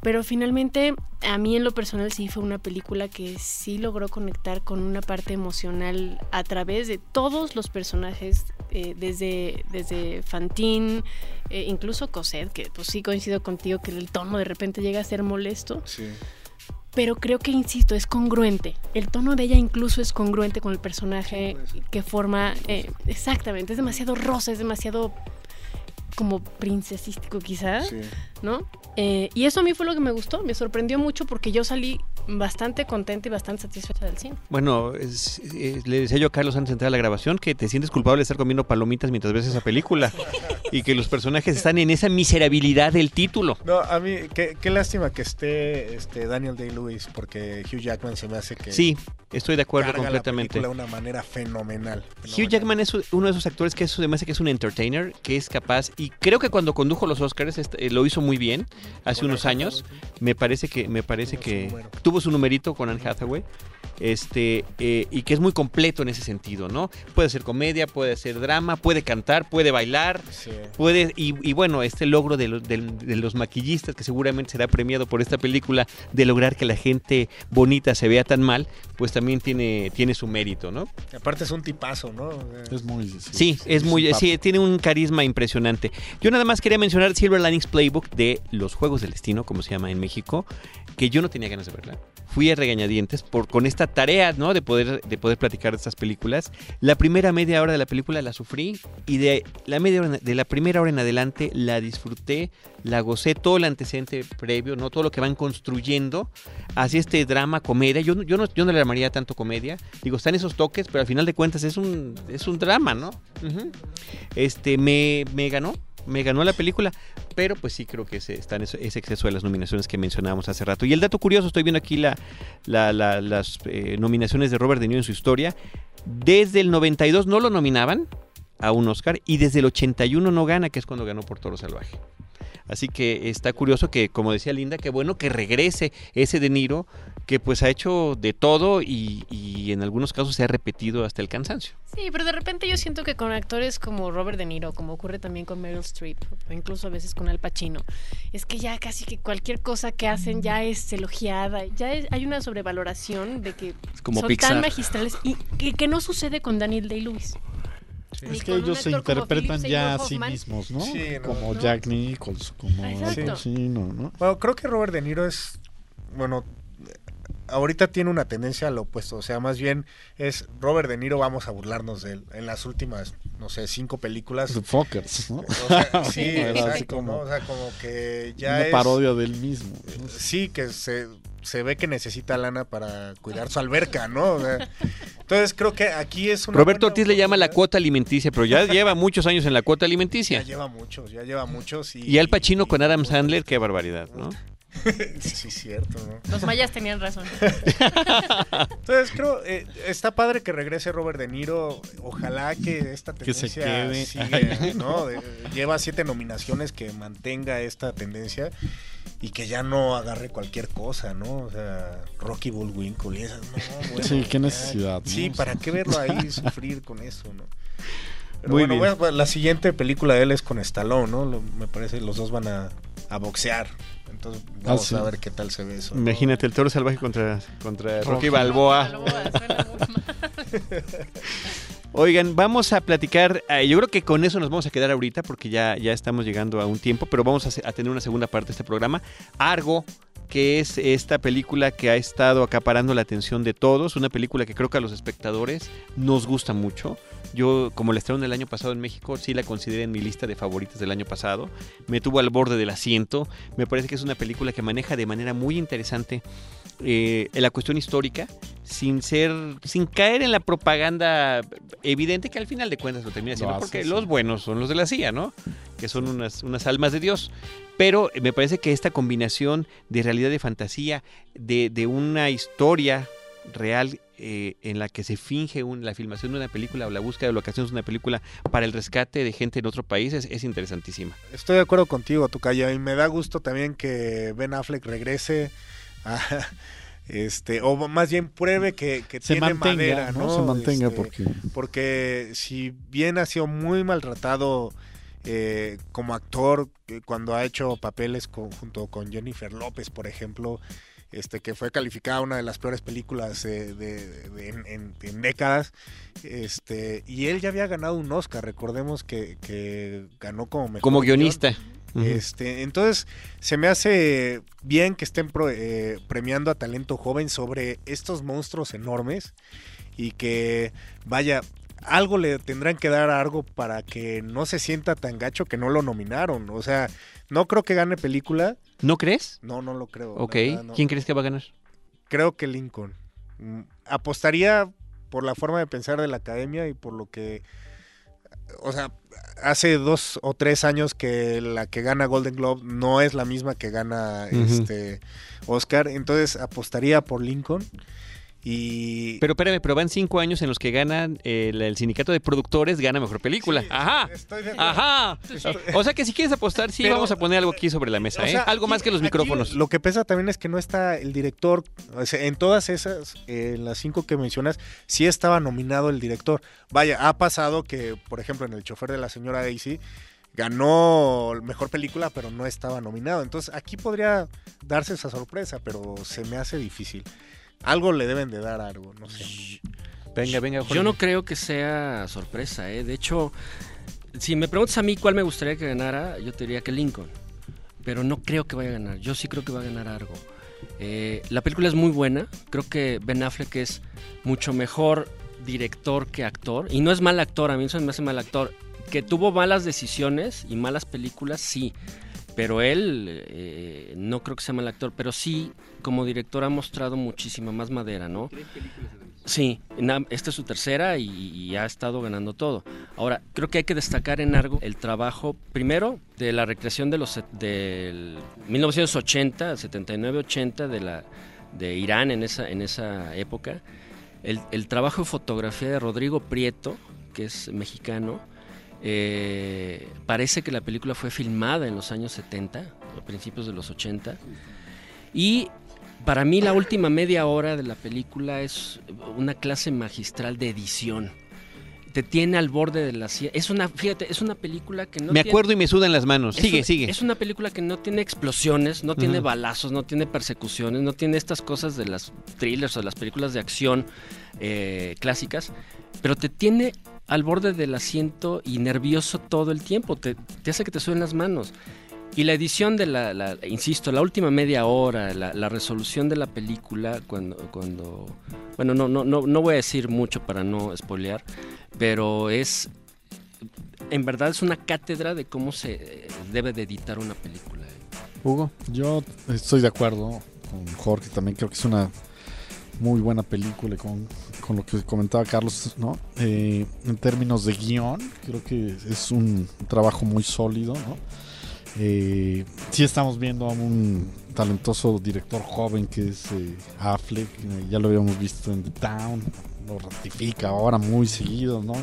Pero finalmente, a mí en lo personal sí fue una película que sí logró conectar con una parte emocional a través de todos los personajes, eh, desde, desde Fantine, eh, incluso Cosette, que pues sí coincido contigo que el tono de repente llega a ser molesto, Sí. pero creo que, insisto, es congruente. El tono de ella incluso es congruente con el personaje que forma... eh, exactamente, es demasiado rosa, es demasiado como princesístico quizás, Sí. ¿no? Eh, y eso a mí fue lo que me gustó, me sorprendió mucho porque yo salí bastante contenta y bastante satisfecha del cine. Bueno, es- es- le decía yo a Carlos antes de entrar a la grabación que te sientes culpable de estar comiendo palomitas mientras ves esa película y que los personajes están en esa miserabilidad del título. No, a mí, qué, qué lástima que esté este Daniel Day-Lewis, porque Hugh Jackman se me hace que Sí, estoy de acuerdo carga la completamente. película de una manera fenomenal. Hugh. Jackman es uno de esos actores que es, además de que es un entertainer, que es capaz, y creo que cuando condujo los Oscars este, eh, lo hizo muy bien hace unos años. Me parece que, me parece Tuvo que número. Su numerito con Anne Hathaway. Este, eh, y que es muy completo en ese sentido, ¿no? Puede ser comedia, puede ser drama, puede cantar, puede bailar, Sí. puede, y, y bueno, este logro de, los- del- de los maquillistas, que seguramente será premiado por esta película, de lograr que la gente bonita se vea tan mal, pues también tiene, tiene su mérito, ¿no? Aparte es un tipazo, ¿no? Sea, Es muy. Sí, es muy, sí, tiene un carisma impresionante. Yo nada más quería mencionar Silver Linings Playbook de Los Juegos del Destino, como se llama en México, que yo no tenía ganas de verla. Fui a regañadientes por, con esta tarea, ¿no? De poder, de poder platicar de estas películas. La primera media hora de la película la sufrí y de la media hora, de la primera hora en adelante la disfruté, la gocé todo el antecedente previo, no todo lo que van construyendo hacia este drama comedia. Yo, no- yo no, yo no le llamaría tanto comedia. Digo, están esos toques, pero al final de cuentas es un, es un drama, ¿no? Este me, me ganó. Me ganó la película, pero pues sí creo que ese, está en ese, exceso de las nominaciones que mencionábamos hace rato. Y el dato curioso, estoy viendo aquí la, la- la- las eh, nominaciones de Robert De Niro en su historia. Desde el 92 no lo nominaban a un Oscar y desde el 81 no gana, que es cuando ganó por Toro Salvaje. Así que está curioso que, como decía Linda, qué bueno que regrese ese De Niro, que pues ha hecho de todo y, y en algunos casos se ha repetido hasta el cansancio. Sí, pero de repente yo siento que con actores como Robert De Niro, como ocurre también con Meryl Streep, o incluso a veces con Al Pacino, es que ya casi que cualquier cosa que hacen ya es elogiada, ya es- hay una sobrevaloración de que como son Pixar. tan magistrales y que, que no sucede con Daniel Day-Lewis. Es que ellos se interpretan ya a sí mismos, ¿no? Sí, no, como no. Jack Nicholson, como Exacto. Pacino, ¿no? Bueno, creo que Robert De Niro es, bueno, ahorita tiene una tendencia al opuesto, o sea, más bien es Robert De Niro, vamos a burlarnos de él. En las últimas, no sé, cinco películas. The Fuckers, ¿no? O sea, sí, exacto, como ¿no? O sea, como que ya una es... parodia del mismo. ¿no? Sí, que se, se ve que necesita lana para cuidar su alberca, ¿no? O sea, entonces creo que aquí es una Roberto Ortiz le llama la cuota alimenticia, pero ya lleva muchos años en la cuota Ya alimenticia. lleva muchos, ya lleva muchos. Y, Y Al Pacino con Adam Sandler, qué barbaridad, ¿no? sí, cierto, ¿no? Los mayas tenían razón. Entonces creo, eh, está padre que regrese Robert De Niro. Ojalá que esta Que se tendencia quede. sigue, ¿no? De- lleva siete nominaciones, que mantenga esta tendencia y que ya no agarre cualquier cosa, ¿no? O sea, Rocky Bullwinkle y esas, no, bueno, Sí, qué ya. necesidad, ¿no? Sí, ¿para qué verlo ahí sufrir con eso, no? Pero Muy bueno, bien. bueno, la siguiente película de él es con Stallone, ¿no? Lo- me parece los dos van a, a boxear. Entonces vamos sí. a ver qué tal se ve eso. ¿no? Imagínate el toro salvaje contra, contra Rocky Rocky. Balboa. Suena muy mal. Oigan, vamos a platicar. eh, yo creo que con eso nos vamos a quedar ahorita porque ya, ya estamos llegando a un tiempo, pero vamos a, tener una segunda parte de este programa. Argo, que es esta película que ha estado acaparando la atención de todos, una película que creo que a los espectadores nos gusta mucho. Yo, como la estrenaron el año pasado en México, sí la consideré en mi lista de favoritas del año pasado. Me tuvo al borde del asiento. Me parece que es una película que maneja de manera muy interesante eh, la cuestión histórica, sin ser, sin caer en la propaganda evidente que al final de cuentas lo termina siendo, Lo hace, porque sí. los buenos son los de la CIA, ¿no? Que son unas, unas almas de Dios. Pero me parece que esta combinación de realidad y fantasía, de, de una historia real eh, en la que se finge un- la filmación de una película o la búsqueda de locaciones de una película para el rescate de gente en otro país es, es interesantísima. Estoy de acuerdo contigo, Tucaya, y me da gusto también que Ben Affleck regrese este, o más bien pruebe que, que Se tiene mantenga, madera, ¿no? ¿no? Se mantenga Este, porque... porque si bien ha sido muy maltratado eh, como actor eh, cuando ha hecho papeles con- junto con Jennifer López, por ejemplo, este que fue calificada una de las peores películas eh, de, de- en, en- en décadas, este y él ya había ganado un Oscar, recordemos que, que ganó como mejor Como guion. Este, entonces, se me hace bien que estén pro- eh, premiando a talento joven sobre estos monstruos enormes y que, vaya, algo le tendrán que dar a algo para que no se sienta tan gacho que no lo nominaron. O sea, no creo que gane película. ¿No crees? No, no lo creo. Ok. verdad, no. ¿Quién crees que va a ganar? Creo que Lincoln. Mm, Apostaría por la forma de pensar de la academia y por lo que. O sea, hace dos o tres años que la que gana Golden Globe no es la misma que gana este Oscar. Entonces apostaría por Lincoln. Y. Pero espérame, pero van cinco años en los que ganan eh, el, el sindicato de productores, gana mejor película. Sí, Ajá. estoy de. Ajá. O sea que si quieres apostar, sí, Pero- vamos a poner algo aquí sobre la mesa, O ¿eh? Algo aquí- más que los micrófonos. Lo que pesa también es que no está el director. En todas esas, en las cinco que mencionas, sí estaba nominado el director. Vaya, ha pasado que, por ejemplo, en El chofer de la señora Daisy ganó mejor película, pero no estaba nominado. Entonces aquí podría darse esa sorpresa, pero se me hace difícil. Algo le deben de dar algo, no sé. Venga, venga. Jorge. Yo no creo que sea sorpresa, ¿eh? De hecho, si me preguntas a mí cuál me gustaría que ganara, yo te diría que Lincoln. Pero no creo que vaya a ganar. Yo sí creo que va a ganar algo. Eh, la película es muy buena. Creo que Ben Affleck es mucho mejor director que actor. Y no es mal actor, a mí eso me hace mal actor. Que tuvo malas decisiones y malas películas, sí. Pero él eh, no creo que sea mal actor, pero sí como director ha mostrado muchísima más madera, ¿no? Sí, esta es su tercera y, y ha estado ganando todo. Ahora, creo que hay que destacar en algo el trabajo, primero, de la recreación de los del 1980, 79-80 de la de Irán en esa en esa época. El, el trabajo de fotografía de Rodrigo Prieto, que es mexicano, eh, parece que la película fue filmada en los años 70, a principios de los 80. Y para mí la última media hora de la película es una clase magistral de edición. Te tiene al borde de la silla. Es una, fíjate, es una película que no me tiene- acuerdo y me sudan las manos. Sigue, sigue. Es una película que no tiene explosiones, no tiene balazos, no tiene persecuciones, no tiene estas cosas de las thrillers o las películas de acción eh, clásicas, pero te tiene al borde del asiento y nervioso todo el tiempo, te, te hace que te suenen las manos. Y la edición de la, la- insisto, la última media hora, la, la resolución de la película, cuando, cuando bueno, no, no, no, no voy a decir mucho para no spoilear, pero es, en verdad es una cátedra de cómo se eh, debe de editar una película. Hugo. Yo estoy de acuerdo con Jorge, también creo que es una muy buena película con, con lo que comentaba Carlos, ¿no? Eh, en términos de guion, creo que es un trabajo muy sólido, ¿no? Eh, sí estamos viendo a un talentoso director joven que es eh, Affleck, eh, ya lo habíamos visto en The Town, lo ratifica ahora muy seguido, ¿no?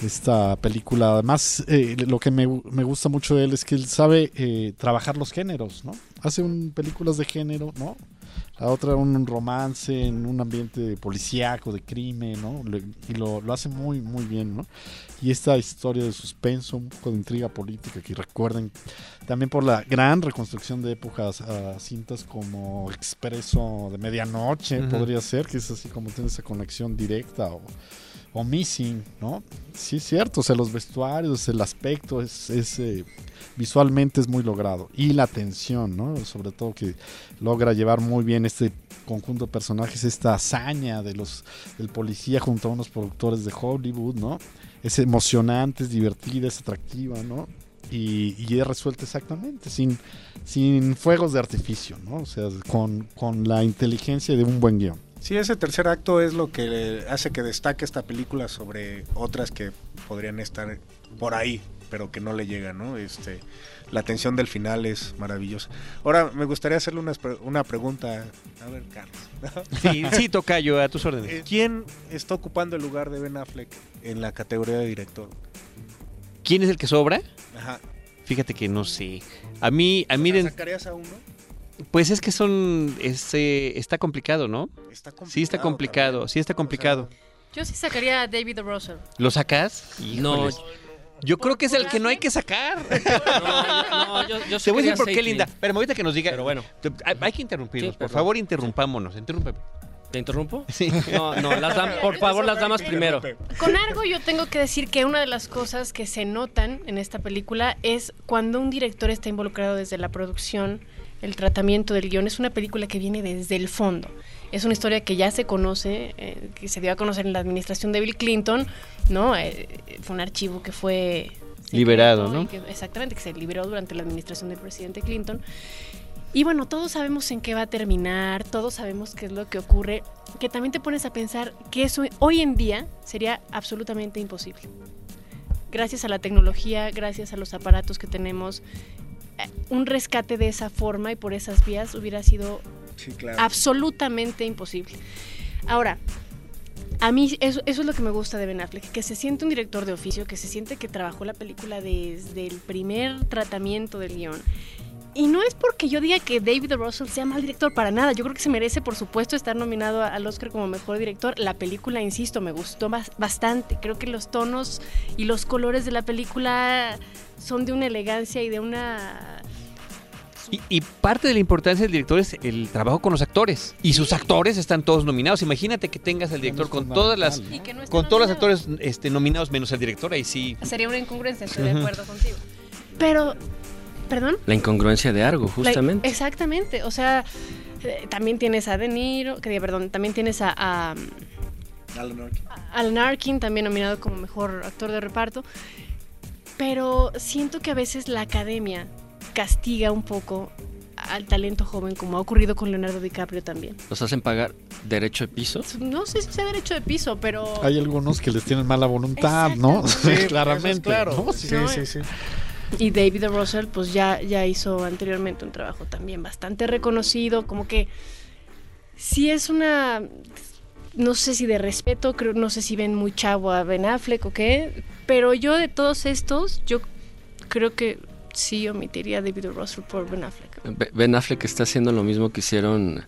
Esta película, además, lo que me, me gusta mucho de él es que él sabe trabajar los géneros, ¿no? Hace un, películas de género, ¿no? La otra un romance en un ambiente policíaco, de crimen, ¿no? Le- y lo, lo hace muy, muy bien, ¿no? Y esta historia de suspenso, un poco de intriga política, que recuerden también por la gran reconstrucción de épocas a cintas como Expreso de Medianoche, podría ser, que es así como tiene esa conexión directa o, o Missing, ¿no? Sí, es cierto, o sea, los vestuarios, el aspecto es, es, eh, visualmente es muy logrado. Y la tensión, ¿no? Sobre todo que logra llevar muy bien este conjunto de personajes, esta hazaña de los del policía junto a unos productores de Hollywood, ¿no? Es emocionante, es divertida, es atractiva, ¿no? Y, es resuelta exactamente, sin, sin fuegos de artificio, ¿no? O sea, con, con la inteligencia de un buen guion. Sí, ese tercer acto es lo que hace que destaque esta película sobre otras que podrían estar por ahí, pero que no le llegan, ¿no? Este, la tensión del final es maravillosa. Ahora, me gustaría hacerle una, una pregunta. A ver, Carlos. Sí, sí, Tocayo, a tus órdenes. Eh, ¿Quién está ocupando el lugar de Ben Affleck en la categoría de director? ¿Quién es el que sobra? Ajá. Fíjate que no sé. A mí, a mí, ¿Sacarías a uno? Pues es que son, este, está complicado, ¿no? Está complicado. Sí está complicado, también. sí está O sea, complicado. Yo sí sacaría a David. Russell. ¿Lo sacas? No. Yo creo que es el que no hay que sacar. no, no, yo, yo Te voy a decir por qué, Linda. Pero ahorita que nos diga. Pero bueno, hay- que interrumpirnos. Sí, por favor, interrumpámonos. Interrúmpeme. ¿te interrumpo? Sí. No, no, las dam- por favor, las damas primero. Con algo yo tengo que decir que una de las cosas que se notan en esta película es cuando un director está involucrado desde la producción, el tratamiento del guion. Es una película que viene desde el fondo. Es una historia que ya se conoce, eh, que se dio a conocer en la administración de Bill Clinton, ¿no? Eh, fue un archivo que fue... Liberado, ¿no? que- exactamente, que se liberó durante la administración del presidente Clinton. Y bueno, todos sabemos en qué va a terminar, todos sabemos qué es lo que ocurre, que también te pones a pensar que eso hoy en día sería absolutamente imposible. Gracias a la tecnología, gracias a los aparatos que tenemos, un rescate de esa forma y por esas vías hubiera sido Sí, claro. absolutamente imposible. Ahora, a mí eso, eso es lo que me gusta de Ben Affleck, que se siente un director de oficio, que se siente que trabajó la película desde el primer tratamiento del guion. Y no es porque yo diga que David. Russell sea mal director, para nada. Yo creo que se merece, por supuesto, estar nominado al Oscar como mejor director. La película, insisto, me gustó bas- bastante. Creo que los tonos y los colores de la película son de una elegancia y de una Y, y parte de la importancia del director es el trabajo con los actores. Y sus actores están todos nominados. Imagínate que tengas al director con todas las no con todos los actores este, nominados menos el director. Ahí sí. Sería una incongruencia, estoy de acuerdo contigo. Pero, ¿perdón? La incongruencia de algo, La- justamente. exactamente, o sea, Eh, también tienes a De Niro, que perdón, también tienes a, a Alan Arkin. Alan Arkin, también nominado como mejor actor de reparto. Pero siento que a veces la academia castiga un poco al talento joven, como ha ocurrido con Leonardo DiCaprio también. Los hacen pagar derecho de piso. No sé si sea derecho de piso, pero... Hay algunos que les tienen mala voluntad, ¿no? Sí, Claramente. es claro. ¿no? Sí, No, sí, sí. Y David. Russell, pues ya, ya hizo anteriormente un trabajo también bastante reconocido, como que sí es una, no sé si de respeto, creo, no sé si ven muy chavo a Ben Affleck o qué, pero yo de todos estos, yo creo que sí omitiría a David. Russell por Ben Affleck. Be- Ben Affleck está haciendo lo mismo que hicieron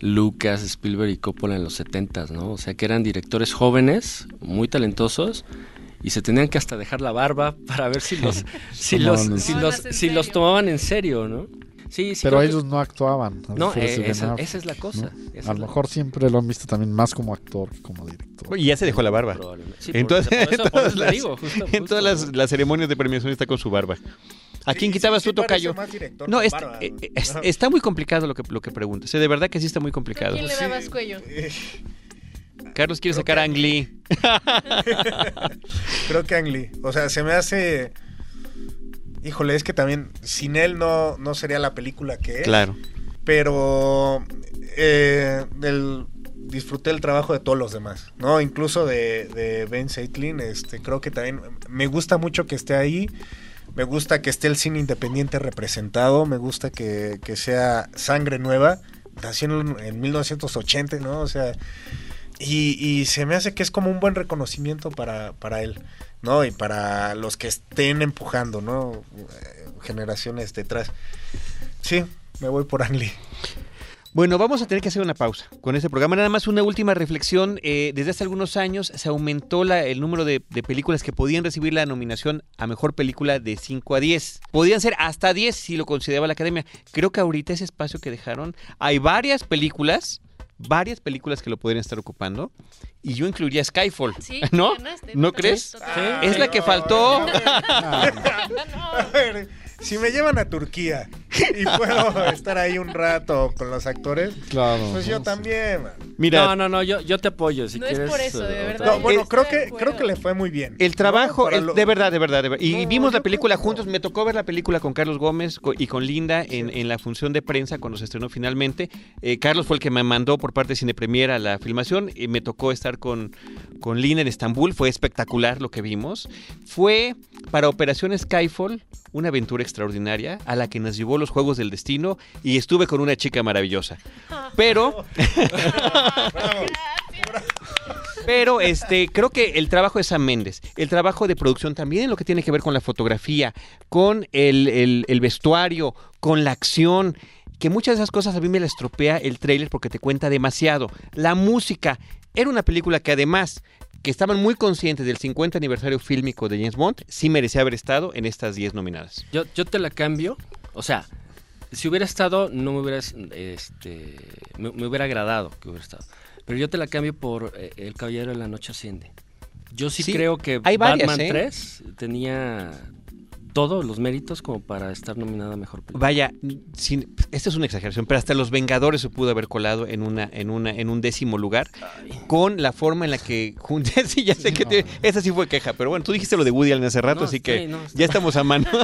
Lucas, Spielberg y Coppola en los 70s, ¿no? O sea, que eran directores jóvenes, muy talentosos, y se tenían que hasta dejar la barba para ver si los, si los, si los, si los tomaban en serio, ¿no? Sí, sí. Pero que- ellos no actuaban. No, eh, esa, es la cosa. ¿no? esa A lo la- mejor siempre lo han visto también más como actor que como director. Y ya se dejó la barba. Probablemente. Sí, En por- todas, eso- por eso las, digo, justo- en justo, todas las, ¿no? las ceremonias de premiación está con su barba. ¿A quién sí, quitabas parece Tocayo? No, es- eh, güey. es- está muy complicado lo que, lo que preguntas. eh, De verdad que sí está muy complicado. ¿Quién le dabas cuello? Carlos quiere Creo sacar a Ang Lee. Creo que Ang Lee. O sea, se me hace. Híjole, es que también sin él no, no sería la película que es. Claro. Pero eh, el- disfruté el trabajo de todos los demás, ¿no? Incluso de, de Ben Seitlin, este, creo que también me gusta mucho que esté ahí. Me gusta que esté el cine independiente representado. Me gusta que, que sea sangre nueva. Nació en, en 1980, ¿no? O sea, y, y se me hace que es como un buen reconocimiento para, para él, ¿no? Y para los que estén empujando, ¿no? Eh, Generaciones detrás. Sí, me voy por Ang Lee. Bueno, vamos a tener que hacer una pausa con este programa. Nada más una última reflexión. Eh, desde hace algunos años se aumentó la- el número de, de películas que podían recibir la nominación a mejor película de 5 a 10. Podían ser hasta 10 si lo consideraba la academia. Creo que ahorita ese espacio que dejaron, hay varias películas, varias películas que lo podrían estar ocupando. Y yo incluiría Skyfall. Sí, ¿No? ganaste, ¿No crees? Es la que faltó. A ver, si me llevan a Turquía y puedo estar ahí un rato con los actores, Claro. pues yo ¿no? también. Mira, No, no, no, yo, yo te apoyo. Si No es quieres, por eso, de eh, verdad. No, bueno, creo que creo que le fue muy bien. El trabajo, de verdad, de verdad, de verdad. Y No, vimos la película juntos. Me tocó ver la película con Carlos Gómez y con Linda en, en la función de prensa cuando se estrenó finalmente. Eh, Carlos fue el que me mandó por parte de Cine Premier a la filmación. Y me tocó estar con, con Linda en Estambul. Fue espectacular lo que vimos. Fue para Operación Skyfall una aventura extraordinaria a la que nos llevó los Juegos del Destino y estuve con una chica maravillosa. Pero... Pero este, creo que el trabajo de Sam Méndez, el trabajo de producción también en lo que tiene que ver con la fotografía, con el, el- el vestuario, con la acción, que muchas de esas cosas a mí me la estropea el tráiler porque te cuenta demasiado. La música, era una película que además que estaban muy conscientes del 50 aniversario fílmico de James Bond, sí merecía haber estado en estas 10 nominadas. Yo, yo te la cambio. O sea, si hubiera estado, no me hubiera, este, me, me hubiera agradado que hubiera estado. Pero yo te la cambio por eh, El Caballero de la Noche Asciende. Yo sí, Sí, creo que hay varias, Batman ¿eh? 3 tenía todos los méritos como para estar nominada a Mejor Película. Vaya, sin, esta es una exageración, pero hasta los Vengadores se pudo haber colado en una, en una, en un décimo lugar con la forma en la que junté. sí, ya sé que te- esa sí fue queja, pero bueno, tú dijiste lo de Woody Allen hace rato, No, así sí, que no, ya estamos a mano.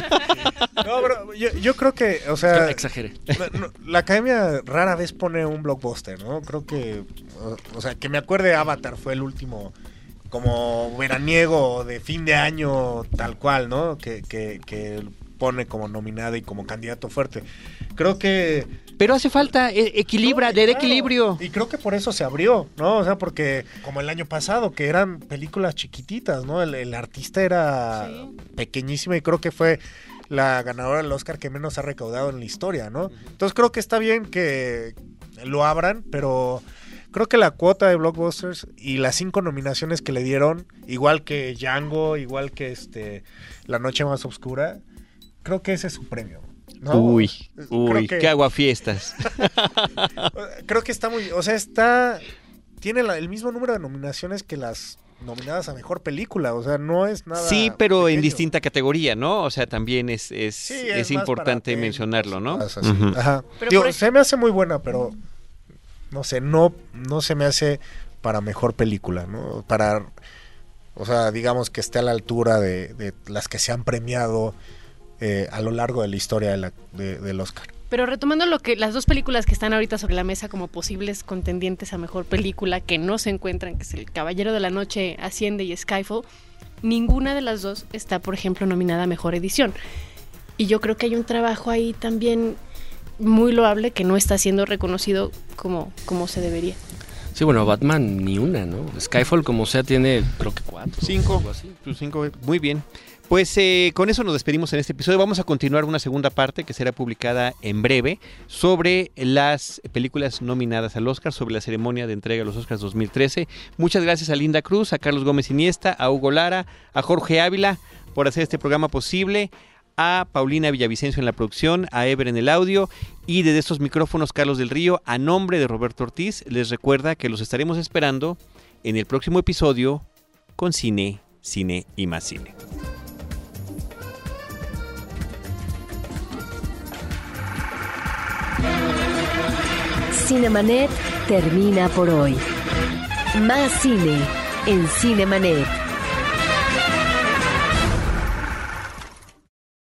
No, pero yo, yo creo que, o sea, Exageré. no, no, la academia rara vez pone un blockbuster, ¿no? Creo que, o, o sea, que me acuerde Avatar fue el último como veraniego de fin de año tal cual, ¿no? Que, que, que pone como nominada y como candidato fuerte. Creo que Pero hace falta e- equilibra, No, de claro. equilibrio. Y creo que por eso se abrió, ¿no? O sea, porque como el año pasado, que eran películas chiquititas, ¿no? El, el artista era Sí. pequeñísima y creo que fue la ganadora del Oscar que menos ha recaudado en la historia, ¿no? Entonces creo que está bien que lo abran, pero creo que la cuota de blockbusters y las cinco nominaciones que le dieron, igual que Django, igual que este La Noche Más Oscura, creo que ese es su premio. ¿no? Uy, Creo uy, que- qué aguafiestas. Creo que está muy. O sea, está. Tiene la- el mismo número de nominaciones que las nominadas a mejor película, o sea, no es nada. Sí, pero en distinta categoría, ¿no? O sea, también es, es, Sí, es importante mencionarlo, ¿no? Ajá. Pero Digo, se me hace muy buena, pero no sé, no, no se me hace para mejor película, ¿no? Para, o sea, digamos que esté a la altura de, de las que se han premiado eh, a lo largo de la historia de la- de- del Oscar. Pero retomando lo que las dos películas que están ahorita sobre la mesa como posibles contendientes a mejor película que no se encuentran, que es El Caballero de la Noche, Asciende y Skyfall, ninguna de las dos está, por ejemplo, nominada a mejor edición. Y yo creo que hay un trabajo ahí también muy loable que no está siendo reconocido como, como se debería. Sí, bueno, Batman ni una, ¿no? Skyfall como sea tiene creo que cuatro. Cinco. algo así. Cinco, muy bien. Pues eh, con eso nos despedimos en este episodio. Vamos a continuar una segunda parte que será publicada en breve sobre las películas nominadas al Oscar, sobre la ceremonia de entrega de los Oscars 2013. Muchas gracias a Linda Cruz, a Carlos Gómez Iniesta, a Hugo Lara, a Jorge Ávila por hacer este programa posible, a Paulina Villavicencio en la producción, a Ever en el audio y desde estos micrófonos Carlos del Río, a nombre de Roberto Ortiz, les recuerda que los estaremos esperando en el próximo episodio con Cine, Cine y más Cine. Cinemanet termina por hoy. Más cine en Cinemanet.